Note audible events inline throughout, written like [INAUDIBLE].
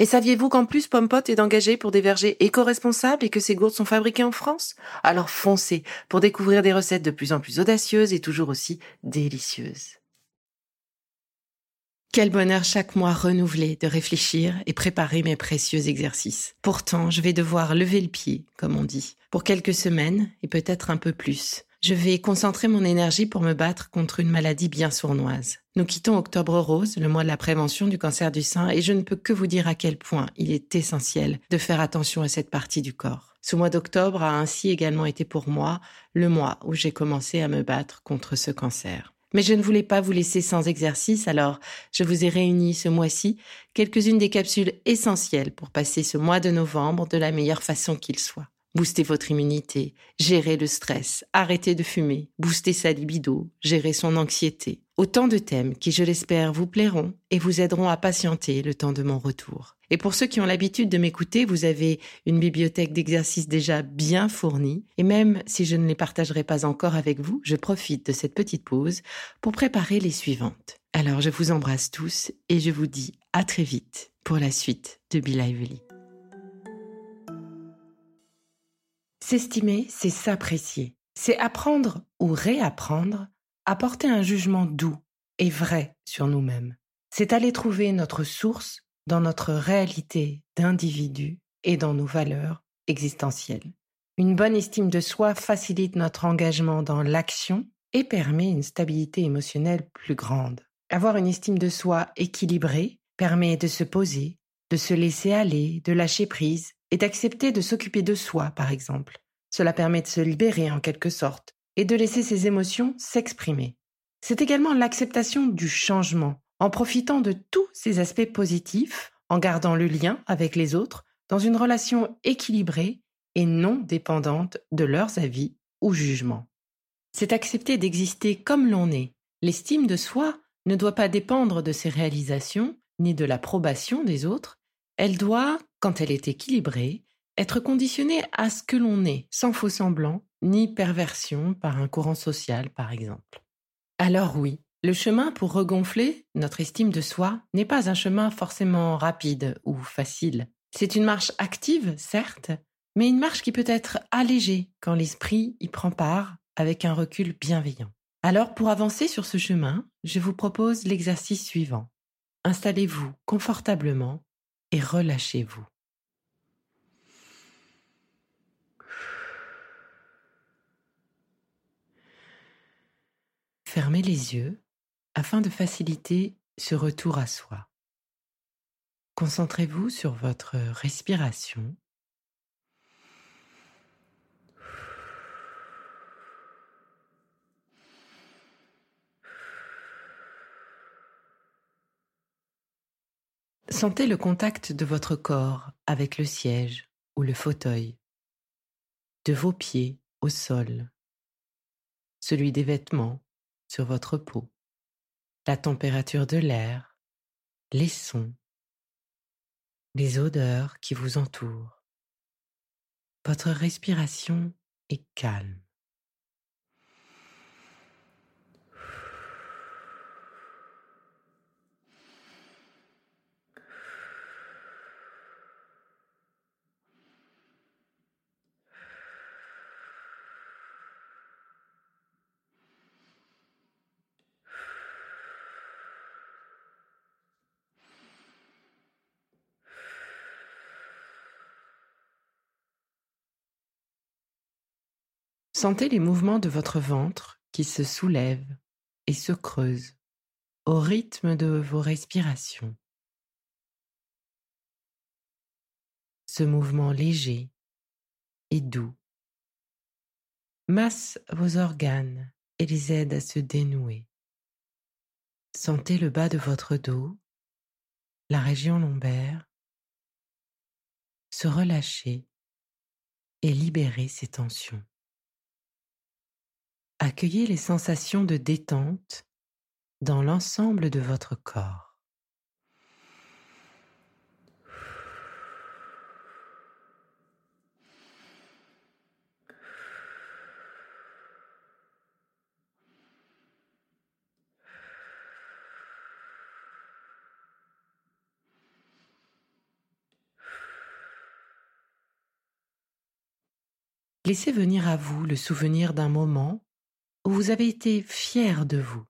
Et saviez-vous qu'en plus Pompot est engagé pour des vergers éco-responsables et que ces gourdes sont fabriquées en France? Alors foncez pour découvrir des recettes de plus en plus audacieuses et toujours aussi délicieuses. Quel bonheur chaque mois renouvelé de réfléchir et préparer mes précieux exercices. Pourtant, je vais devoir lever le pied, comme on dit, pour quelques semaines et peut-être un peu plus. Je vais concentrer mon énergie pour me battre contre une maladie bien sournoise. Nous quittons Octobre Rose, le mois de la prévention du cancer du sein, et je ne peux que vous dire à quel point il est essentiel de faire attention à cette partie du corps. Ce mois d'octobre a ainsi également été pour moi le mois où j'ai commencé à me battre contre ce cancer. Mais je ne voulais pas vous laisser sans exercice, alors je vous ai réuni ce mois-ci quelques-unes des capsules essentielles pour passer ce mois de novembre de la meilleure façon qu'il soit booster votre immunité, gérer le stress, arrêter de fumer, booster sa libido, gérer son anxiété. Autant de thèmes qui, je l'espère, vous plairont et vous aideront à patienter le temps de mon retour. Et pour ceux qui ont l'habitude de m'écouter, vous avez une bibliothèque d'exercices déjà bien fournie. Et même si je ne les partagerai pas encore avec vous, je profite de cette petite pause pour préparer les suivantes. Alors je vous embrasse tous et je vous dis à très vite pour la suite de Be Lively. S'estimer, c'est s'apprécier. C'est apprendre ou réapprendre à porter un jugement doux et vrai sur nous-mêmes. C'est aller trouver notre source dans notre réalité d'individu et dans nos valeurs existentielles. Une bonne estime de soi facilite notre engagement dans l'action et permet une stabilité émotionnelle plus grande. Avoir une estime de soi équilibrée permet de se poser, de se laisser aller, de lâcher prise et d'accepter de s'occuper de soi, par exemple. Cela permet de se libérer en quelque sorte et de laisser ses émotions s'exprimer. C'est également l'acceptation du changement, en profitant de tous ses aspects positifs, en gardant le lien avec les autres dans une relation équilibrée et non dépendante de leurs avis ou jugements. C'est accepter d'exister comme l'on est. L'estime de soi ne doit pas dépendre de ses réalisations ni de l'approbation des autres, elle doit, quand elle est équilibrée, être conditionnée à ce que l'on est, sans faux semblant, ni perversion par un courant social, par exemple. Alors oui, le chemin pour regonfler notre estime de soi n'est pas un chemin forcément rapide ou facile. C'est une marche active, certes, mais une marche qui peut être allégée quand l'esprit y prend part avec un recul bienveillant. Alors pour avancer sur ce chemin, je vous propose l'exercice suivant. Installez-vous confortablement et relâchez-vous. Fermez les yeux afin de faciliter ce retour à soi. Concentrez-vous sur votre respiration. Sentez le contact de votre corps avec le siège ou le fauteuil, de vos pieds au sol, celui des vêtements sur votre peau, la température de l'air, les sons, les odeurs qui vous entourent. Votre respiration est calme. Sentez les mouvements de votre ventre qui se soulèvent et se creusent. au rythme de vos respirations. Ce mouvement léger et doux masse vos organes et les aide à se dénouer. Sentez le bas de votre dos, la région lombaire, se relâcher et libérer ses tensions. Accueillez les sensations de détente dans l'ensemble de votre corps. Laissez venir à vous le souvenir d'un moment vous avez été fier de vous.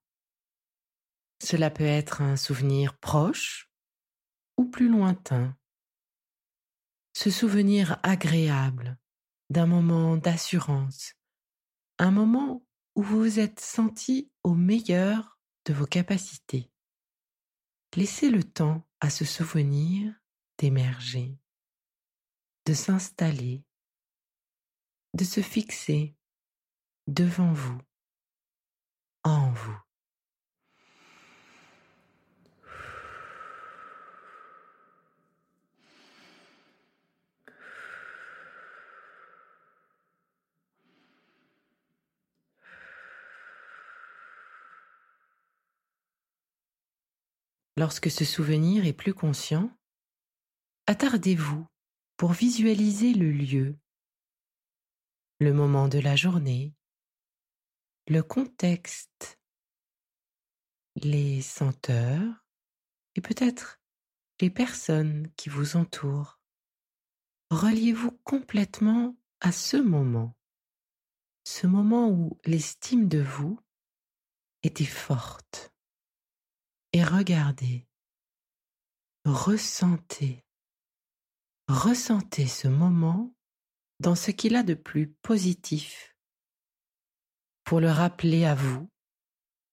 Cela peut être un souvenir proche ou plus lointain. Ce souvenir agréable d'un moment d'assurance, un moment où vous vous êtes senti au meilleur de vos capacités. Laissez le temps à ce souvenir d'émerger, de s'installer de se fixer devant vous, Lorsque ce souvenir est plus conscient, attardez-vous pour visualiser le lieu le moment de la journée, le contexte, les senteurs et peut-être les personnes qui vous entourent. Reliez-vous complètement à ce moment, ce moment où l'estime de vous était forte. Et regardez, ressentez, ressentez ce moment dans ce qu'il a de plus positif pour le rappeler à vous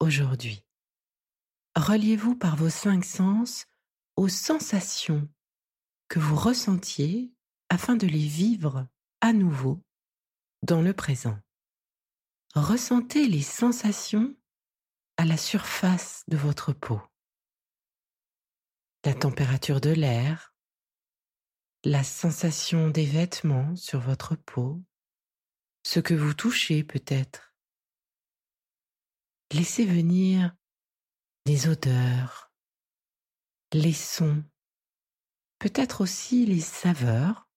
aujourd'hui. Reliez-vous par vos cinq sens aux sensations que vous ressentiez afin de les vivre à nouveau dans le présent. Ressentez les sensations à la surface de votre peau. La température de l'air, la sensation des vêtements sur votre peau, ce que vous touchez peut-être. Laissez venir les odeurs, les sons, peut-être aussi les saveurs.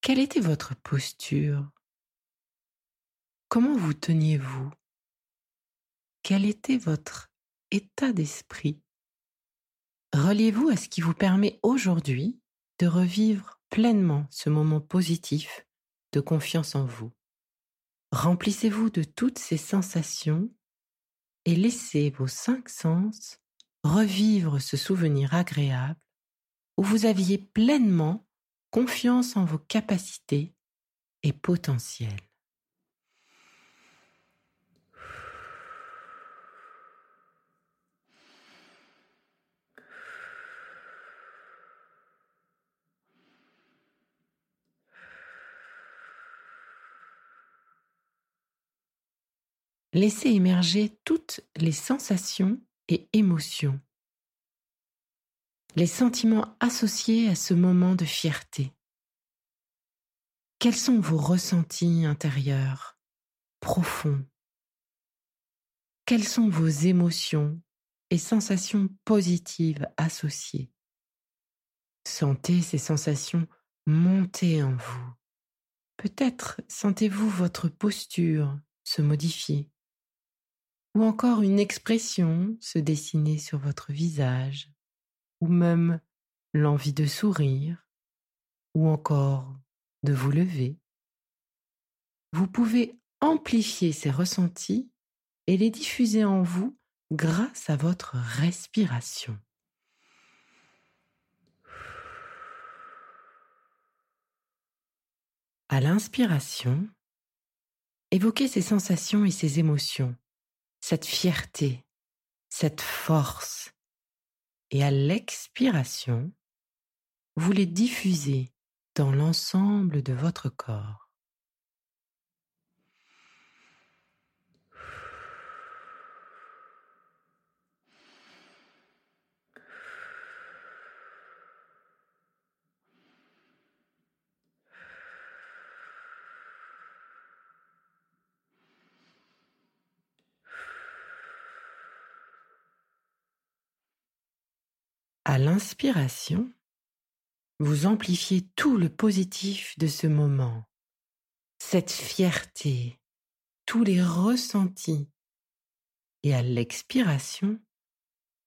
Quelle était votre posture? Comment vous teniez-vous? Quel était votre état d'esprit? Reliez-vous à ce qui vous permet aujourd'hui de revivre pleinement ce moment positif de confiance en vous. Remplissez-vous de toutes ces sensations et laissez vos cinq sens revivre ce souvenir agréable où vous aviez pleinement confiance en vos capacités et potentiels. Laissez émerger toutes les sensations et émotions, les sentiments associés à ce moment de fierté. Quels sont vos ressentis intérieurs, profonds? Quelles sont vos émotions et sensations positives associées? Sentez ces sensations monter en vous. Peut-être sentez-vous votre posture se modifier ou encore une expression se dessiner sur votre visage, ou même l'envie de sourire, ou encore de vous lever. Vous pouvez amplifier ces ressentis et les diffuser en vous grâce à votre respiration. À l'inspiration, évoquez ces sensations et ces émotions cette fierté, cette force. Et à l'expiration, vous les diffusez dans l'ensemble de votre corps. À l'inspiration, vous amplifiez tout le positif de ce moment, cette fierté, tous les ressentis. Et à l'expiration,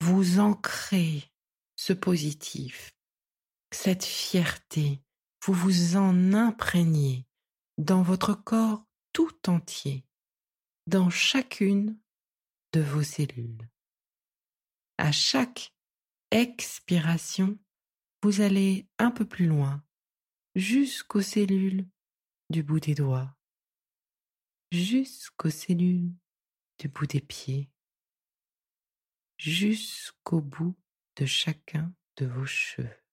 vous ancrez ce positif, cette fierté, vous vous en imprégnez dans votre corps tout entier, dans chacune de vos cellules. À chaque expiration, vous allez un peu plus loin, jusqu'aux cellules du bout des doigts, jusqu'aux cellules du bout des pieds, jusqu'au bout de chacun de vos cheveux.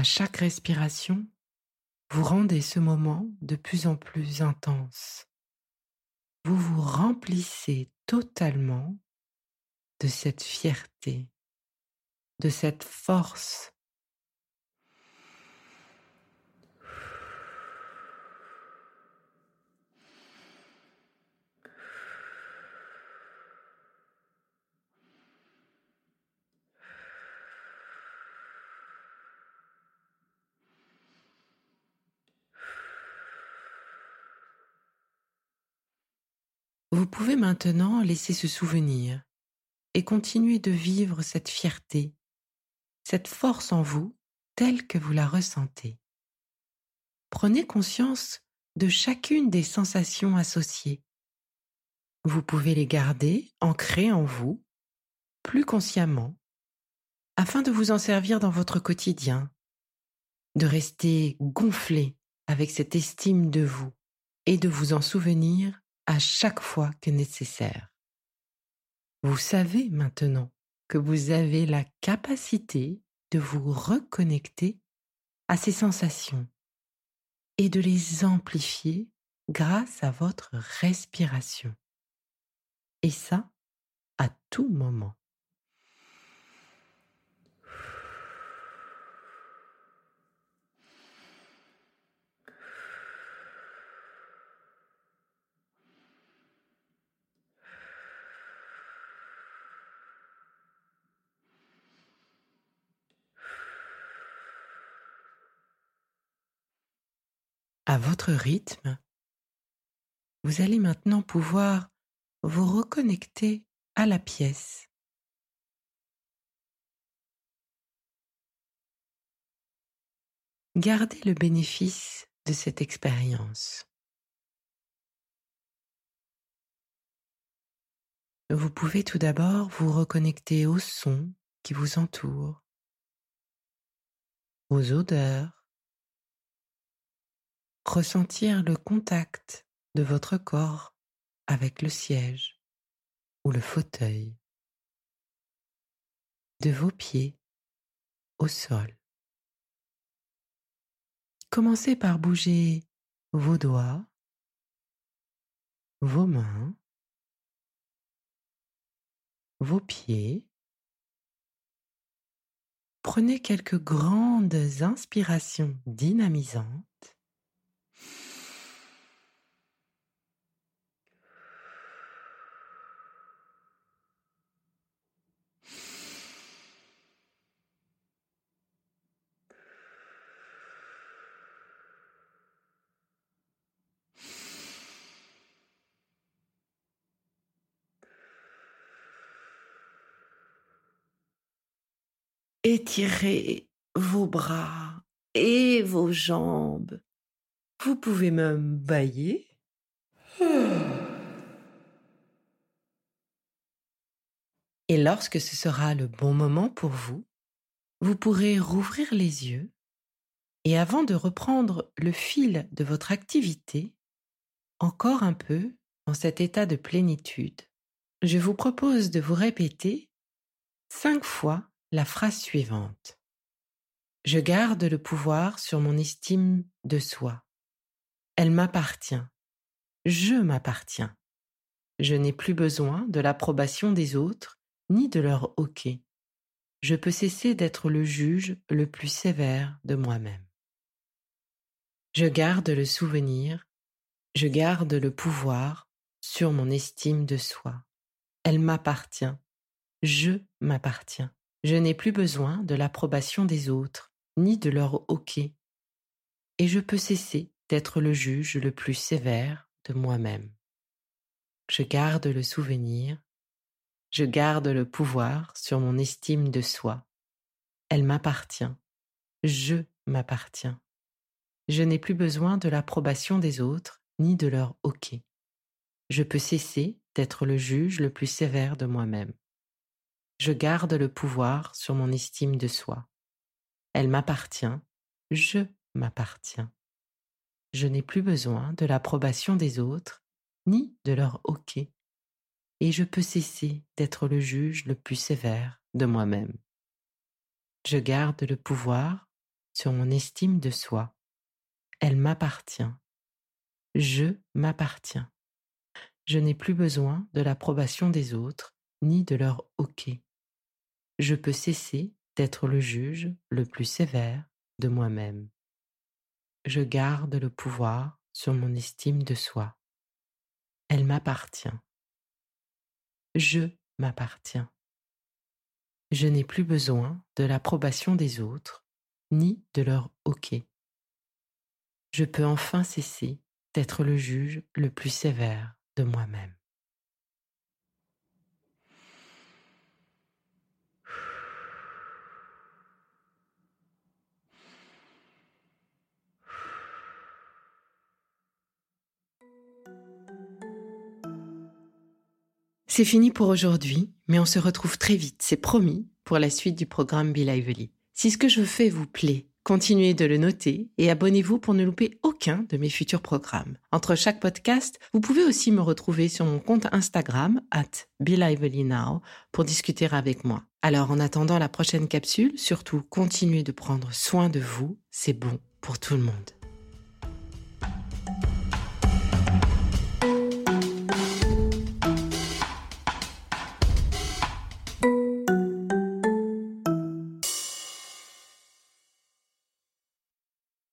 À chaque respiration, vous rendez ce moment de plus en plus intense. Vous vous remplissez totalement de cette fierté, de cette force pouvez maintenant laisser ce souvenir et continuer de vivre cette fierté, cette force en vous telle que vous la ressentez. Prenez conscience de chacune des sensations associées. Vous pouvez les garder ancrées en vous, plus consciemment, afin de vous en servir dans votre quotidien, de rester gonflé avec cette estime de vous et de vous en souvenir à chaque fois que nécessaire. Vous savez maintenant que vous avez la capacité de vous reconnecter à ces sensations et de les amplifier grâce à votre respiration. Et ça, à tout moment. À votre rythme, vous allez maintenant pouvoir vous reconnecter à la pièce. Gardez le bénéfice de cette expérience. Vous pouvez tout d'abord vous reconnecter aux sons qui vous entourent, aux odeurs, ressentir le contact de votre corps avec le siège ou le fauteuil, de vos pieds au sol. Commencez par bouger vos doigts, vos mains, vos pieds. Prenez quelques grandes inspirations dynamisantes Étirez vos bras et vos jambes Vous pouvez même bailler. [SIGHS] Et lorsque ce sera le bon moment pour vous, vous pourrez rouvrir les yeux et avant de reprendre le fil de votre activité, encore un peu dans cet état de plénitude, je vous propose de vous répéter cinq fois la phrase suivante. Je garde le pouvoir sur mon estime de soi. Elle m'appartient. Je m'appartiens. Je n'ai plus besoin de l'approbation des autres ni de leur hoquet. Je peux cesser d'être le juge le plus sévère de moi-même. Je garde le souvenir, je garde le pouvoir sur mon estime de soi. Elle m'appartient. Je m'appartiens. Je n'ai plus besoin de l'approbation des autres, ni de leur hoquet. Et je peux cesser d'être le juge le plus sévère de moi-même. Je garde le souvenir, je garde le pouvoir sur mon estime de soi. Elle m'appartient. Je m'appartiens. Je n'ai plus besoin de l'approbation des autres, ni de leur hoquet. Je peux cesser d'être le juge le plus sévère de moi-même. Je garde le pouvoir sur mon estime de soi. Elle m'appartient, je m'appartiens. Je n'ai plus besoin de l'approbation des autres, ni de leur hoquet, et je peux cesser d'être le juge le plus sévère de moi-même. Je garde le pouvoir sur mon estime de soi. Elle m'appartient. Je m'appartiens. Je n'ai plus besoin de l'approbation des autres, ni de leur hoquet. Je peux cesser d'être le juge le plus sévère de moi-même. Je garde le pouvoir sur mon estime de soi. Elle m'appartient. Je m'appartiens. Je n'ai plus besoin de l'approbation des autres, ni de leur hoquet je peux enfin cesser d'être le juge le plus sévère de moi-même. C'est fini pour aujourd'hui, mais on se retrouve très vite, c'est promis, pour la suite du programme Be Lively. Si ce que je fais vous plaît, Continuez de le noter et abonnez-vous pour ne louper aucun de mes futurs programmes. Entre chaque podcast, vous pouvez aussi me retrouver sur mon compte Instagram, at BeLivelyNow, pour discuter avec moi. Alors en attendant la prochaine capsule, surtout continuez de prendre soin de vous, c'est bon pour tout le monde.